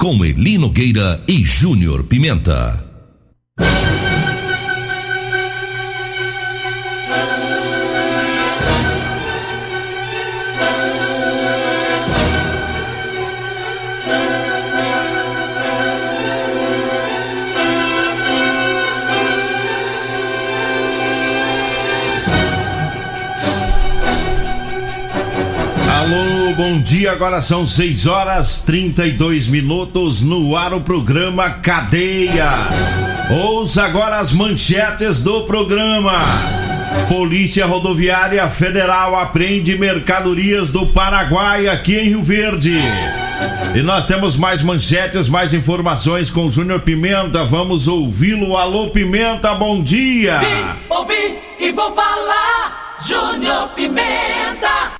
Com Elino Gueira e Júnior Pimenta. Bom dia. Agora são 6 horas 32 minutos no ar o programa Cadeia. Ouça agora as manchetes do programa. Polícia Rodoviária Federal apreende mercadorias do Paraguai aqui em Rio Verde. E nós temos mais manchetes, mais informações com o Júnior Pimenta. Vamos ouvi-lo. Alô, Pimenta, bom dia. Vim, ouvi e vou falar. Júnior Pimenta.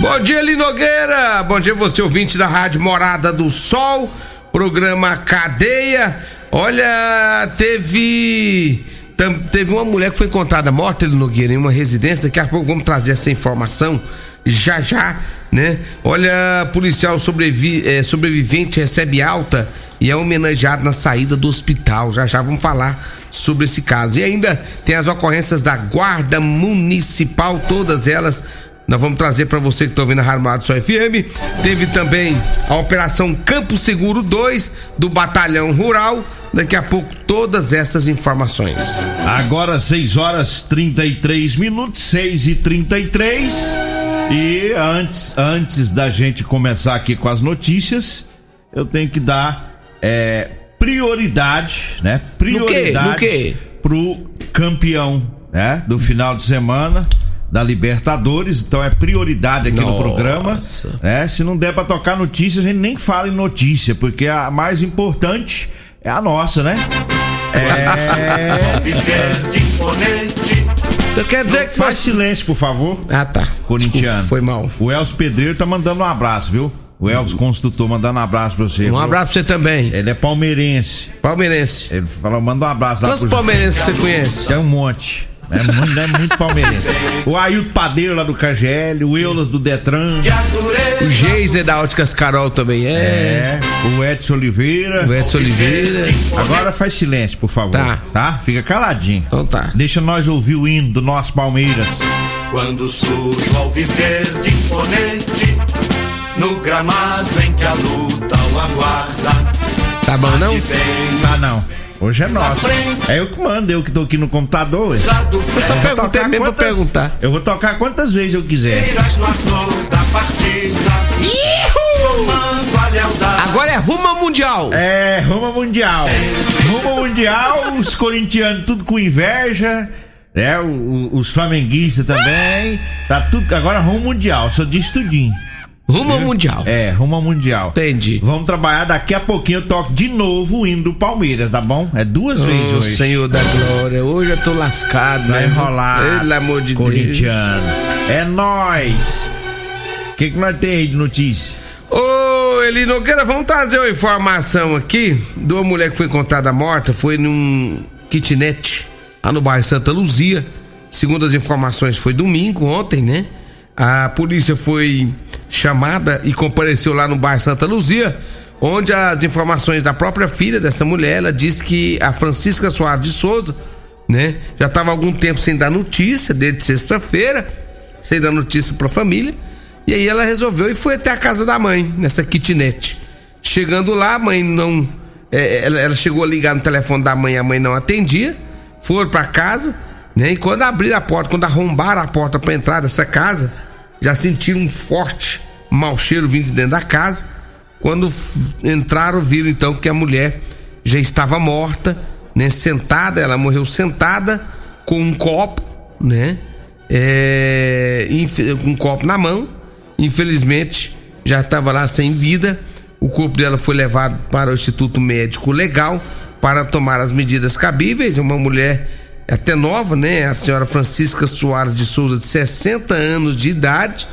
Bom dia, Linogueira. Bom dia, você ouvinte da Rádio Morada do Sol, programa Cadeia. Olha, teve teve uma mulher que foi encontrada morta, Linogueira, em uma residência. Daqui a pouco vamos trazer essa informação já já, né? Olha, policial sobrevi- eh, sobrevivente recebe alta e é homenageado na saída do hospital. Já já vamos falar sobre esse caso. E ainda tem as ocorrências da Guarda Municipal, todas elas nós vamos trazer para você que está ouvindo a Rádio Morada do Sol FM. Teve também a Operação Campo Seguro 2 do Batalhão Rural. Daqui a pouco todas essas informações. Agora 6 horas 33 minutos, 6 e 33 E antes, antes da gente começar aqui com as notícias, eu tenho que dar é, prioridade, né? Prioridade No quê? pro campeão, né? Do final de semana da Libertadores, então é prioridade aqui no Nossa. programa. Né? Se não der pra tocar notícia, a gente nem fala em notícia, porque a mais importante é a nossa, né? Então quer dizer que Faz foi. silêncio, por favor. Ah, tá. Corintiano. Desculpa, foi mal. O Elcio Pedreiro tá mandando um abraço, viu? O Elcio Construtor mandando um abraço pra você. Um viu? abraço pra você também. Ele é palmeirense. Palmeirense. Ele falou, manda um abraço Quantos palmeirenses você conhece? Tem um monte. É muito, é muito palmeirense. O Ailton Padeiro lá do KGL, o Eulas do Detran. O Geiser da Óticas Carol também é. É, o Edson Oliveira. O Edson Oliveira. Agora faz silêncio, por favor. Tá. Tá? Fica caladinho. Então tá. Deixa nós ouvir o hino do nosso Palmeiras. Quando surge o alviverde imponente No gramado em que a luta o aguarda Tá bom, não? Tá não. Hoje é nosso. É eu que mando, eu que tô aqui no computador. ué. Eu só vou perguntei mesmo pra quantas- perguntar. Eu vou tocar quantas vezes eu quiser. Agora é rumo Mundial. É, rumo Mundial. Rumo Mundial, os corintianos tudo com inveja. É, o- os flamenguistas também. Tá tudo. Agora rumo Mundial, só diz tudinho. Rumo ao Mundial. É, rumo ao Mundial. Entendi. Vamos trabalhar daqui a pouquinho. Eu toco de novo o hino do Palmeiras, tá bom? É duas vezes Ô, hoje. Senhor da Glória, hoje eu tô lascado, Vai né? enrolar. Pelo amor de Deus. Corintiano. É nós. O que, que nós tem aí de notícia? Ô, Eli Nogueira, vamos trazer uma informação aqui de uma mulher que foi encontrada morta, foi num kitnet lá no bairro Santa Luzia. Segundo as informações, foi domingo, ontem, né? A polícia foi chamada e compareceu lá no bairro Santa Luzia, onde as informações da própria filha dessa mulher, ela disse que a Francisca Soares de Souza, né? Já estava algum tempo sem dar notícia, desde sexta-feira, sem dar notícia pra família. E aí ela resolveu e foi até a casa da mãe, nessa kitnet. Chegando lá, a mãe não. é, ela, ela chegou a ligar no telefone da mãe, a mãe não atendia. Foram pra casa, né? E quando abriram a porta, quando arrombaram a porta pra entrar dessa casa, já sentiram um forte mau cheiro vindo de dentro da casa. Quando entraram, viram então que a mulher já estava morta, né? Sentada, ela morreu sentada com um copo, né? É, com um copo na mão. Infelizmente, já estava lá sem vida. O corpo dela foi levado para o Instituto Médico Legal para tomar as medidas cabíveis. Uma mulher até nova, né? A senhora Francisca Soares de Souza, de 60 anos de idade.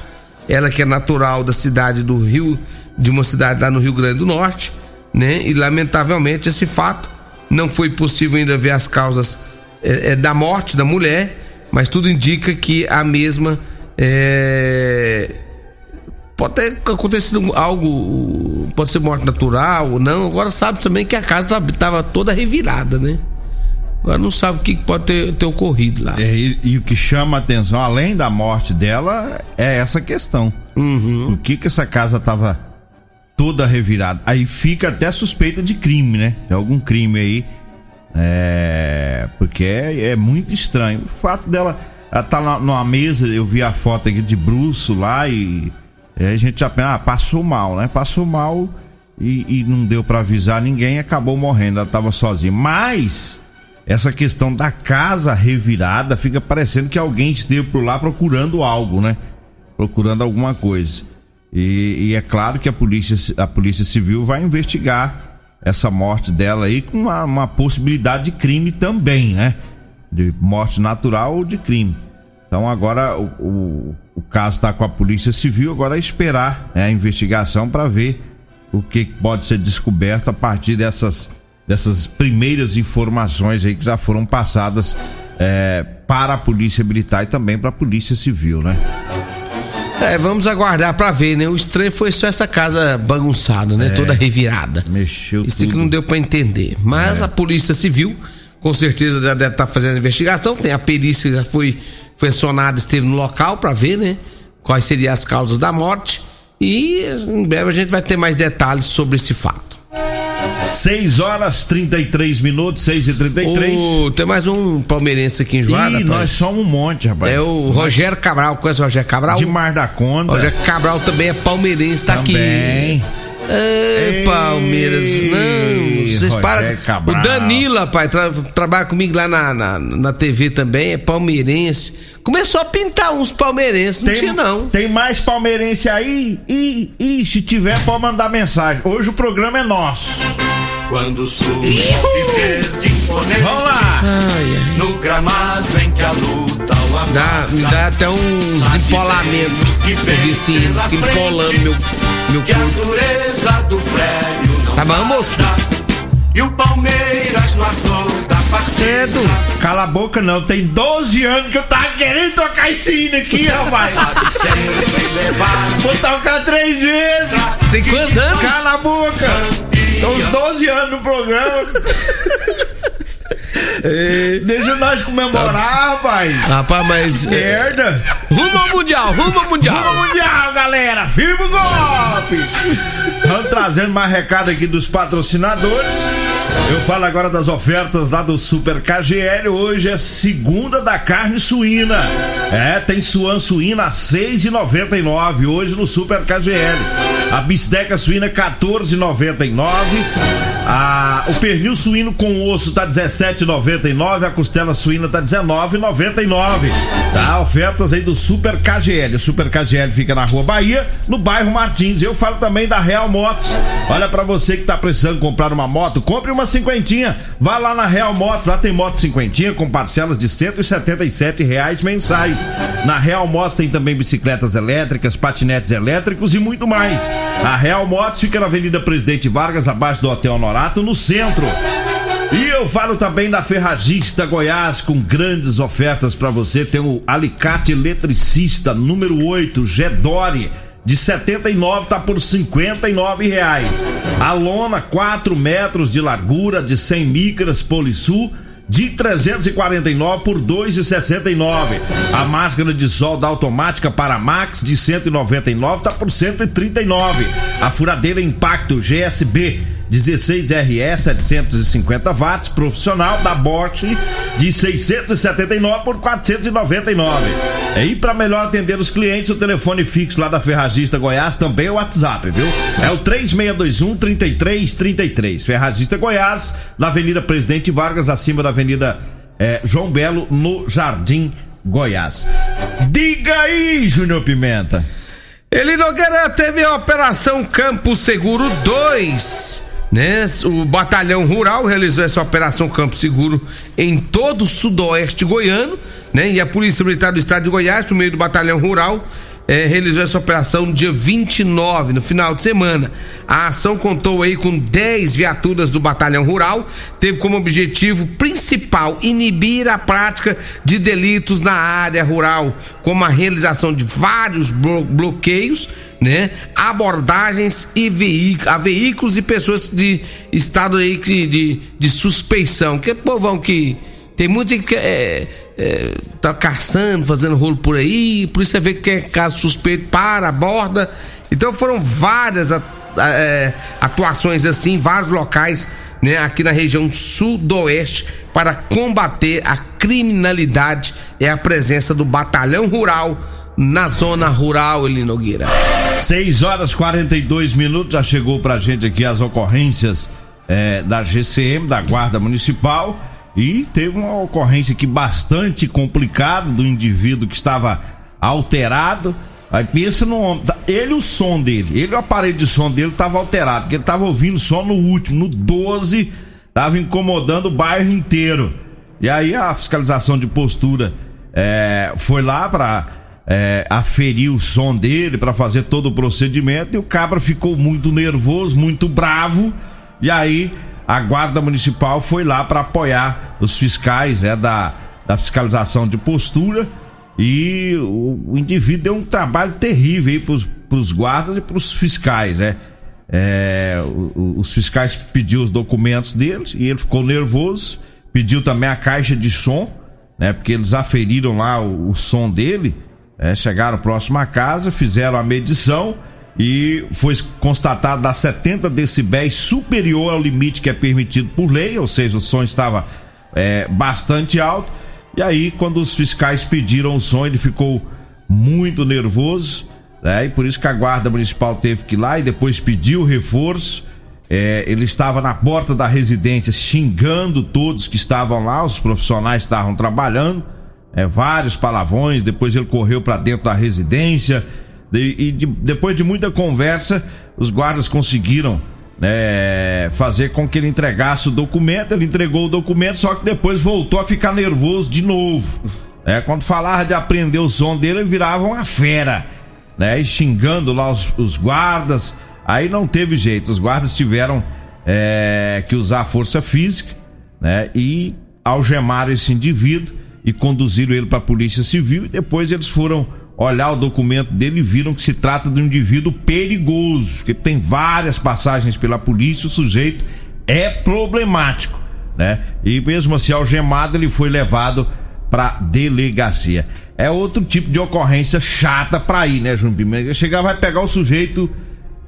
Ela que é natural da cidade do Rio, de uma cidade lá no Rio Grande do Norte, né? E lamentavelmente esse fato não foi possível ainda ver as causas é, é, da morte da mulher, mas tudo indica que a mesma é, pode ter acontecido algo, pode ser morte natural ou não. Agora sabe também que a casa estava toda revirada, né? Agora não sabe o que pode ter, ter ocorrido lá. É, e, e, o que chama a atenção, além da morte dela, é essa questão. Uhum. O que que essa casa estava toda revirada? Aí fica até suspeita de crime, né? De algum crime aí. É. Porque é, é muito estranho. O fato dela. Ela tá numa mesa, eu vi a foto aqui de bruxo lá e e a gente já pensa, ah, passou mal, né? Passou mal e, e não deu para avisar ninguém acabou morrendo, ela tava sozinha. Mas essa questão da casa revirada fica parecendo que alguém esteve por lá procurando algo, né? Procurando alguma coisa. E, e é claro que a polícia, a polícia civil vai investigar essa morte dela aí com uma, uma possibilidade de crime também, né? De morte natural ou de crime. Então agora o, o, o caso está com a Polícia Civil, agora é esperar né, a investigação para ver o que pode ser descoberto a partir dessas, dessas primeiras informações aí que já foram passadas é, para a Polícia Militar e também para a Polícia Civil, né? É, vamos aguardar para ver, né? O estranho foi só essa casa bagunçada, né? É, Toda revirada. Mexeu Isso tudo. que não deu para entender. Mas é. a Polícia Civil, com certeza, já deve estar tá fazendo a investigação. Tem a perícia que já foi foi acionado, esteve no local para ver, né? Quais seriam as causas da morte. E em breve a gente vai ter mais detalhes sobre esse fato. 6 horas 33 minutos, 6 e 33 oh, Tem mais um palmeirense aqui em. Ih, nós somos um monte, rapaz. É o nós... Rogério Cabral. Conhece o Rogério Cabral? De Mar da Conta. Rogério Cabral também é palmeirense, tá também. aqui. Ei, Palmeiras, não, vocês param. O Danila, pai, tra trabalha comigo lá na, na, na, TV também, é palmeirense. Começou a pintar uns palmeirenses, não tem, tinha não. Tem mais palmeirense aí? E, e se tiver, pode mandar mensagem. Hoje o programa é nosso. Quando surge imponente Vamos lá! Ai, ai. No gramado em que a luta o dá, Me dá até uns empolamentos. Eu vi assim, fica empolando meu, meu que corpo. a dureza do prédio não Tá bom, moço? E o Palmeiras no ator da partida. Cedo. Cala a boca não, tem 12 anos que eu tava querendo tocar esse hino aqui, rapaz. Vou tocar três vezes. Tem quantos anos? Cala a boca. Estão uns 12 anos no programa. É. Deixa nós comemorar, tá. rapaz. Rapaz, mas. É, Merda. Rumo ao Mundial, rumo ao Mundial. Rumo ao Mundial, galera. Firma o golpe. Vamos trazendo mais recado aqui dos patrocinadores. Eu falo agora das ofertas lá do Super KGL. Hoje é segunda da carne suína. É, tem suan suína a 6,99 hoje no Super KGL. A bisteca suína 14,99. A, o pernil suíno com osso tá 17,99. A costela suína tá 19,99. Tá? Ofertas aí do Super KGL. O Super KGL fica na Rua Bahia, no bairro Martins. Eu falo também da Real Motos. Olha para você que tá precisando comprar uma moto, compre uma cinquentinha. Vá lá na Real Motos, lá tem moto cinquentinha com parcelas de 177 reais mensais. Na Real Motos tem também bicicletas elétricas, patinetes elétricos e muito mais. A Real Motos fica na Avenida Presidente Vargas, abaixo do Hotel Honorato, no centro. E eu falo também da Ferragista Goiás com grandes ofertas para você. Tem o alicate eletricista número 8, Gedore de 79 tá por 59 reais. A lona 4 metros de largura de 100 micras Polisul de 349 por 2,69. A máscara de sol da automática para Max de 199 tá por 139. A furadeira Impacto GSB 16RE 750 watts profissional da Bosch de 679 por 499. É, e para melhor atender os clientes, o telefone fixo lá da Ferragista Goiás também é o WhatsApp, viu? É o 3621 3333. Ferragista Goiás, na Avenida Presidente Vargas, acima da Avenida é, João Belo, no Jardim Goiás. Diga aí, Júnior Pimenta. Ele Nogueira teve a Operação Campo Seguro 2. Né? O Batalhão Rural realizou essa Operação Campo Seguro em todo o sudoeste goiano, né? E a Polícia Militar do Estado de Goiás, por meio do Batalhão Rural, é, realizou essa operação no dia 29, no final de semana. A ação contou aí com 10 viaturas do Batalhão Rural, teve como objetivo principal inibir a prática de delitos na área rural, como a realização de vários blo bloqueios, né? Abordagens e veículos, a veículos e pessoas de estado aí de, de, de suspeição. Que povão que tem muitos que é, é, tá caçando, fazendo rolo por aí, por isso você vê que é caso suspeito para, aborda. Então foram várias é, atuações assim, vários locais, né, aqui na região sudoeste para combater a criminalidade é a presença do batalhão rural na zona rural, Eli Nogueira. 6 horas 42 minutos, já chegou pra gente aqui as ocorrências é, da GCM, da Guarda Municipal. E teve uma ocorrência aqui bastante complicada do indivíduo que estava alterado. Aí pensa no homem, tá, ele o som dele, ele o aparelho de som dele estava alterado, porque ele estava ouvindo só no último, no 12, estava incomodando o bairro inteiro. E aí a fiscalização de postura é, foi lá para é, aferir o som dele, para fazer todo o procedimento, e o cabra ficou muito nervoso, muito bravo, e aí a Guarda Municipal foi lá para apoiar os fiscais é, da, da fiscalização de postura e o, o indivíduo deu um trabalho terrível para os guardas e para os fiscais, né? É, os fiscais pediu os documentos deles e ele ficou nervoso, pediu também a caixa de som, né? Porque eles aferiram lá o, o som dele, é, chegaram próximo à casa, fizeram a medição e foi constatado dar 70 decibéis superior ao limite que é permitido por lei, ou seja, o som estava é, bastante alto. E aí, quando os fiscais pediram o som, ele ficou muito nervoso, né? E por isso que a guarda municipal teve que ir lá e depois pediu reforço. É, ele estava na porta da residência xingando todos que estavam lá, os profissionais estavam trabalhando, é, vários palavrões. Depois ele correu para dentro da residência e, de, depois de muita conversa, os guardas conseguiram né, fazer com que ele entregasse o documento. Ele entregou o documento, só que depois voltou a ficar nervoso de novo. É, quando falava de aprender o som dele, ele virava uma fera, né? E xingando lá os, os guardas. Aí não teve jeito, os guardas tiveram é, que usar a força física, né? E algemaram esse indivíduo e conduziram ele para a polícia civil. E depois eles foram olhar o documento dele e viram que se trata de um indivíduo perigoso, que tem várias passagens pela polícia, o sujeito é problemático, né? E mesmo assim algemado, ele foi levado para delegacia. É outro tipo de ocorrência chata para ir, né, Pimenta? Chegar vai pegar o sujeito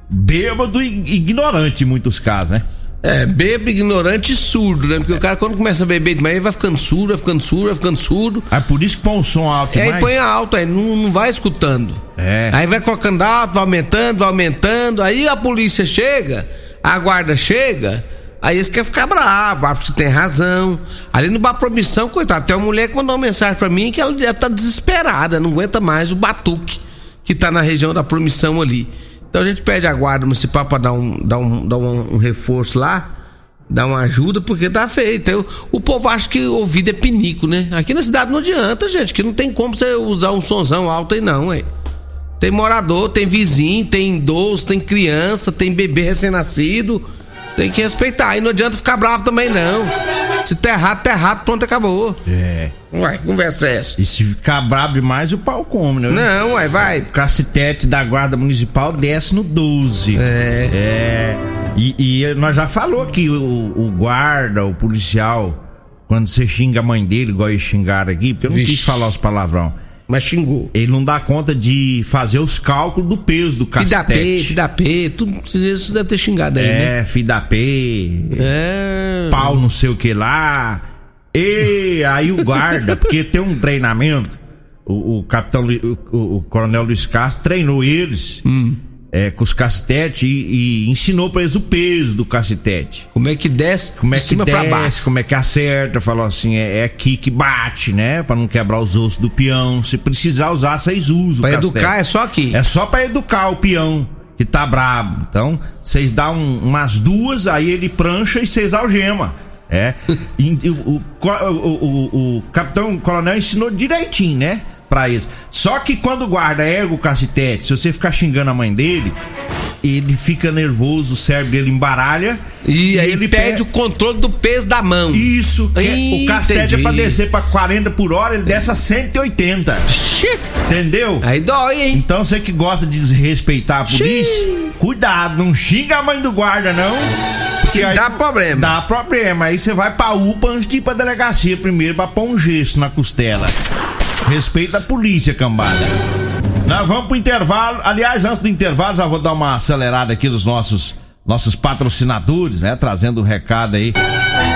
bêbado e ignorante em muitos casos, né? É, bebo, ignorante e surdo, né? Porque é. o cara quando começa a beber demais, ele vai ficando surdo, vai ficando surdo, vai ficando surdo. É por isso que põe o som alto é, Aí põe alto, aí não, não vai escutando. É. Aí vai colocando alto, vai aumentando, vai aumentando. Aí a polícia chega, a guarda chega, aí eles querem ficar bravos, porque tem razão. Ali no bar promissão, coitado, tem uma mulher que mandou uma mensagem pra mim que ela já tá desesperada, não aguenta mais o batuque que tá na região da promissão ali. Então a gente pede a guarda municipal para dar, um, dar, um, dar um, um, reforço lá, dar uma ajuda, porque tá feito. Então, o povo acha que ouvido é pinico, né? Aqui na cidade não adianta, gente, que não tem como você usar um sonzão alto aí não, hein? Tem morador, tem vizinho, tem idoso, tem criança, tem bebê recém-nascido. Tem que respeitar. E não adianta ficar bravo também, não. Se tá errado, tá errado, pronto, acabou. É. Ué, conversa é essa? E se ficar brabo demais, o pau come, né? Não, ué, vai. O cacetete da guarda municipal desce no 12. É. É. E, e nós já falou que o, o, guarda, o policial, quando você xinga a mãe dele, igual eles xingaram aqui, porque eu não Vixe. quis falar os palavrão. Mas xingou. Ele não dá conta de fazer os cálculos do peso do filho da P, tudo isso deve ter xingado aí, é, né? É, filho da P. É. Pau não sei o que lá. E aí o guarda, porque tem um treinamento, o, o capitão, o, o, coronel Luiz Castro treinou eles. Hum. É, com os cacetetes e, e ensinou pra eles o peso do cacetete. Como é que desce Como é de que cima desce, baixo? como é que acerta, falou assim, é, é aqui que bate, né? Pra não quebrar os ossos do peão. Se precisar usar, vocês usam. cacetete. educar é só aqui. É só pra educar o peão que tá brabo. Então, vocês dão um- umas duas, aí ele prancha e vocês algema. É. E, o, o, o- o- capitão o coronel ensinou direitinho, né? Pra eles. Só que quando o guarda erga o cacetete, se você ficar xingando a mãe dele, ele fica nervoso, o cérebro dele embaralha. E aí ele perde pe- o controle do peso da mão. Isso, é- Ih, o cacete é pra descer pra 40 por hora, ele desce a 180. Entendeu? Aí dói, hein? Então você que gosta de desrespeitar a polícia, cuidado, não xinga a mãe do guarda, não. Porque aí Dá problema. Dá problema. Aí você vai pra UPA antes de ir pra delegacia primeiro pra pôr um gesso na costela. Respeita a polícia, cambada. Nós vamos pro intervalo. Aliás, antes do intervalo, já vou dar uma acelerada aqui dos nossos nossos patrocinadores, né? Trazendo o recado aí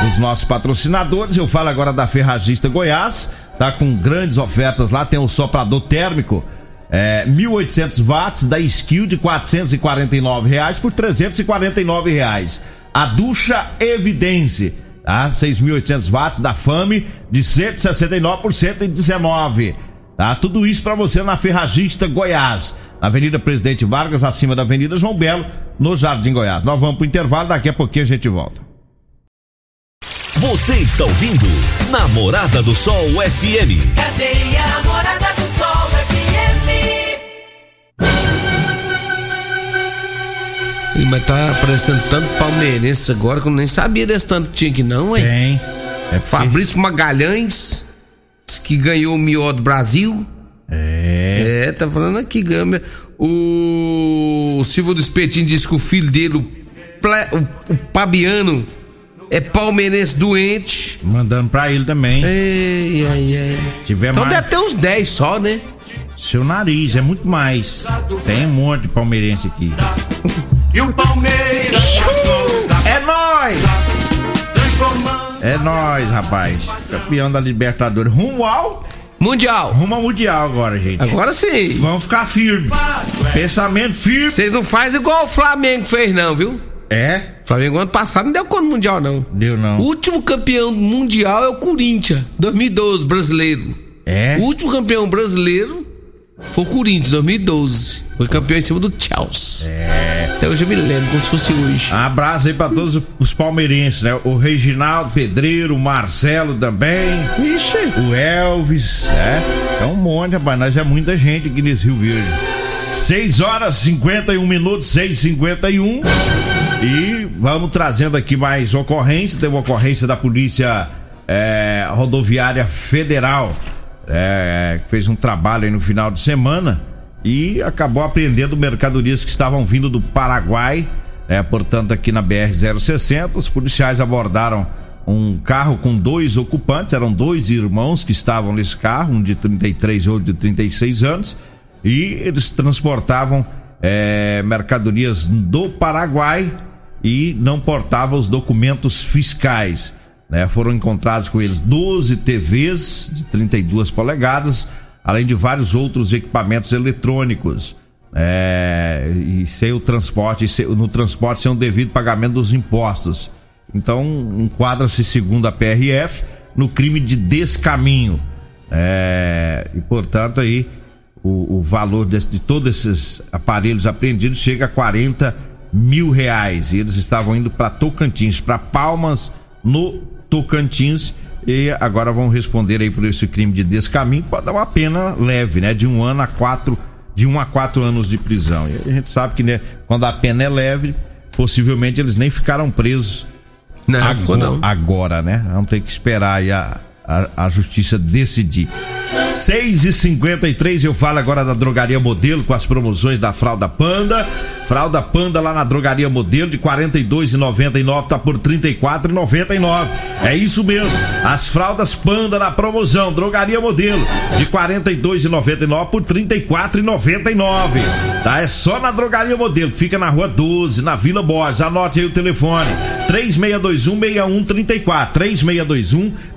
dos nossos patrocinadores. Eu falo agora da Ferragista Goiás, tá com grandes ofertas lá. Tem o soprador térmico é, 1800 watts da Skill de 449 reais por 349 reais. A ducha Evidência, tá? 6.800 watts da Fame de 169 por 119. Tá? Tudo isso pra você na Ferragista Goiás, na Avenida Presidente Vargas, acima da Avenida João Belo, no Jardim Goiás. Nós vamos pro intervalo, daqui a pouquinho a gente volta. Você está ouvindo Namorada do Sol FM. Cadeia Namorada do Sol FM. Mas tá aparecendo tanto palmeirense agora que eu nem sabia desse tanto que tinha aqui, não, hein? Tem. É porque- Fabrício Magalhães, que ganhou o Mió do Brasil. É. É, tá falando aqui, ganhou. O Silvio do Espetinho disse que o filho dele, o, Ple- o Pabiano, é palmeirense doente. Mandando pra ele também. Ei, ai, ai. Tiver Então mais. deve ter uns 10 só, né? Seu nariz, é muito mais. Tem um monte de palmeirense aqui. E o Palmeiras cantou, É nóis! transformando. É nóis, rapaz. Campeão da Libertadores. Rumo ao. Mundial. Rumo ao Mundial agora, gente. Agora sim. Vamos ficar firme. Pensamento firme. Vocês não fazem igual o Flamengo fez, não, viu? É? O Flamengo ano passado não deu conta do Mundial, não. Deu não. O último campeão mundial é o Corinthians, 2012, brasileiro. É? O último campeão brasileiro foi o Corinthians, 2012. Foi campeão em cima do Chelsea. É. Até hoje eu me lembro, como se fosse hoje. Abraço aí pra todos os palmeirenses, né? O Reginaldo Pedreiro, o Marcelo também, Ixi. o Elvis, é. É um monte, rapaz. Nós é muita gente aqui nesse Rio Verde. 6 horas 51 minutos, 6 51 E vamos trazendo aqui mais ocorrência. Teve uma ocorrência da Polícia é, Rodoviária Federal, é, que fez um trabalho no final de semana e acabou apreendendo mercadorias que estavam vindo do Paraguai, é, portanto, aqui na BR-060. Os policiais abordaram um carro com dois ocupantes, eram dois irmãos que estavam nesse carro, um de 33 e outro de 36 anos, e eles transportavam é, mercadorias do Paraguai e não portavam os documentos fiscais. Né? Foram encontrados com eles 12 TVs de 32 polegadas, além de vários outros equipamentos eletrônicos. É, e sem o transporte, no transporte sem o devido pagamento dos impostos. Então, enquadra-se, segundo a PRF, no crime de descaminho. É, e, portanto, aí o, o valor desse- de todos esses aparelhos apreendidos chega a 40 mil reais. E eles estavam indo para Tocantins, para Palmas, no Tocantins. E agora vão responder aí por esse crime de descaminho. Pode dar uma pena leve, né? De um ano a quatro, de um a quatro anos de prisão. E a gente sabe que né, quando a pena é leve, possivelmente eles nem ficaram presos Não, agora, não. agora, né? Vamos ter que esperar aí a, a, a justiça decidir. 6 e 53 eu falo agora da Drogaria Modelo com as promoções da Fralda Panda. Fralda Panda lá na Drogaria Modelo de R$ 42,99 tá por R$ 34,99. É isso mesmo. As fraldas Panda na promoção Drogaria Modelo de R$ 42,99 por R$ 34,99. Tá? É só na Drogaria Modelo, fica na Rua 12, na Vila Borges. Anote aí o telefone. 3621-6134.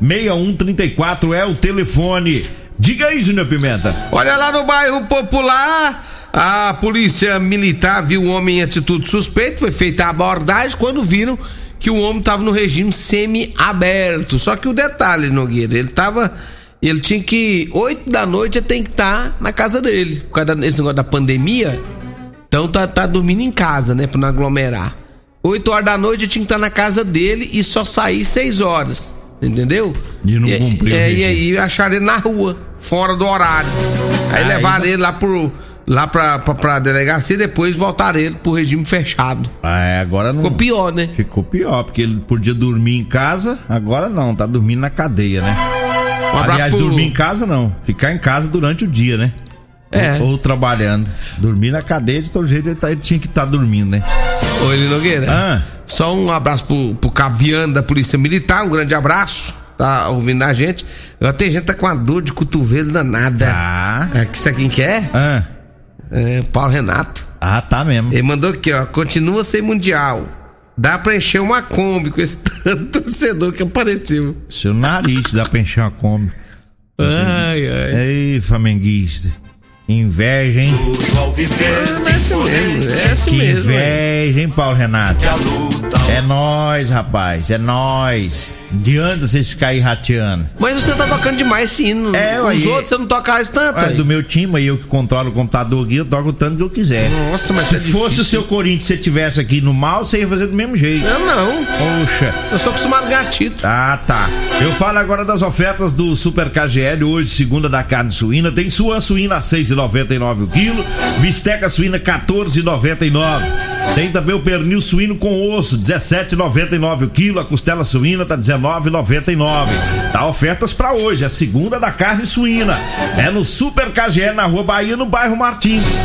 3621-6134 é o telefone. Diga aí, Júnior Pimenta. Olha lá no bairro Popular, A polícia militar viu o homem em atitude suspeita, foi feita a abordagem quando viram que o homem estava no regime semi-aberto. Só que o detalhe, Nogueira, ele tava. Ele tinha que. 8 da noite ele tem que estar tá na casa dele. Por causa desse negócio da pandemia. Então tá, tá dormindo em casa, né? Pra não aglomerar. 8 horas da noite eu tinha que estar tá na casa dele e só sair 6 horas. Entendeu? E não cumpriu. É, e aí acharam ele na rua, fora do horário. Aí, aí levaram ele lá pro lá pra, pra, pra delegacia e depois voltaram ele pro regime fechado. Ah, é, agora não. Ficou pior, né? Ficou pior, porque ele podia dormir em casa, agora não, tá dormindo na cadeia, né? Um abraço Aliás, pro... dormir em casa não, ficar em casa durante o dia, né? É. Ou, ou trabalhando. Dormir na cadeia, de todo jeito ele, tá, ele tinha que estar tá dormindo, né? Ô, Eli Nogueira. Ah. Só um abraço pro, pro Caviano da Polícia Militar, um grande abraço tá ouvindo a gente. Tem gente que tá com a dor de cotovelo danada. Ah. É, que sabe quem que é? Ah. É, Paulo Renato. Ah, tá mesmo. Ele mandou aqui, ó. Continua sem mundial. Dá pra encher uma Kombi com esse tanto torcedor que apareceu. Seu nariz dá pra encher uma Kombi. Ai, ai. Ei, flamenguista. Inveja, hein? Ah, mas é isso mesmo, é isso que mesmo. Inveja, hein, Paulo Renato? É nós, rapaz, é nós. Adianta vocês ficarem rateando. Mas você tá tocando demais esse hino. É, Os aí, outros você não toca mais tanto. É do meu time aí, eu que controlo o computador aqui, eu toco o tanto que eu quiser. Nossa, mas Se é fosse o seu Corinthians, se você tivesse aqui no mal, você ia fazer do mesmo jeito. Eu não. Poxa. Eu sou acostumado a ganhar. Ah, tá. Eu falo agora das ofertas do Super KGL, hoje, segunda da carne suína. Tem sua suína 6 14,99 o quilo. Bisteca suína 14,99. Tem também o pernil suíno com osso, 17,99 o quilo. A costela suína tá 19,99. Tá ofertas para hoje, a segunda da carne suína. É no Super KGE na Rua Bahia, no bairro Martins.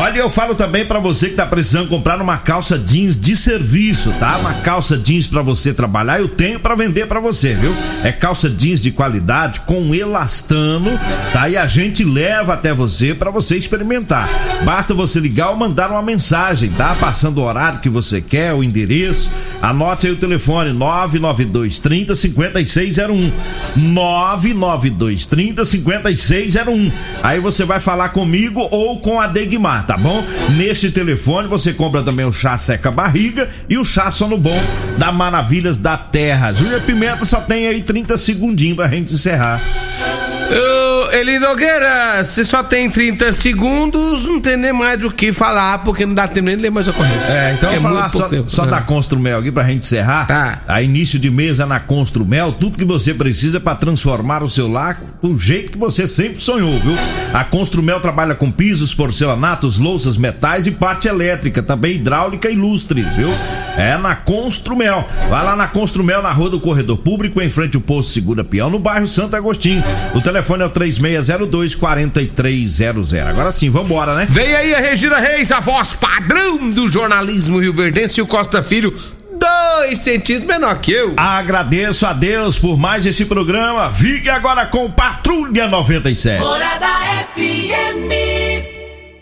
Olha, eu falo também para você que tá precisando comprar uma calça jeans de serviço, tá? Uma calça jeans para você trabalhar, eu tenho para vender para você, viu? É calça jeans de qualidade com elastano, tá? E a gente leva até você para você experimentar. Basta você ligar ou mandar uma mensagem, tá? Passando o horário que você quer, o endereço. Anote aí o telefone 992 30 5601. 992 30 5601. Aí você vai falar comigo ou com a Degmar tá bom? Neste telefone você compra também o chá seca barriga e o chá sono bom da Maravilhas da Terra. Júlia Pimenta só tem aí 30 segundinhos pra gente encerrar. Uh, Eli Nogueira, você só tem 30 segundos, não tem nem mais o que falar, porque não dá tempo nem de ler mais a ocorrência. É, então é falar só, só da Construmel aqui pra gente encerrar. Tá. A início de mês é na Construmel, tudo que você precisa para transformar o seu lar do jeito que você sempre sonhou, viu? A Construmel trabalha com pisos, porcelanatos, louças, metais e parte elétrica, também hidráulica e lustres, viu? É na Construmel. Vai lá na Construmel, na Rua do Corredor Público, em frente ao Posto Segura Peão, no bairro Santo Agostinho. O telefone é o 3602 4300. Agora sim, vambora, né? Vem aí a Regina Reis, a voz padrão do jornalismo Rio Verdense e o Costa Filho dois centímetros menor que eu. Agradeço a Deus por mais esse programa. Fique agora com Patrulha 97. Morada.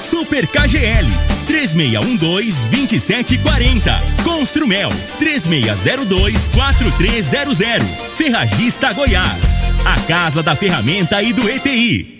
Super KGL 3612-2740. Construmel 3602-4300. Ferragista Goiás. A Casa da Ferramenta e do ETI.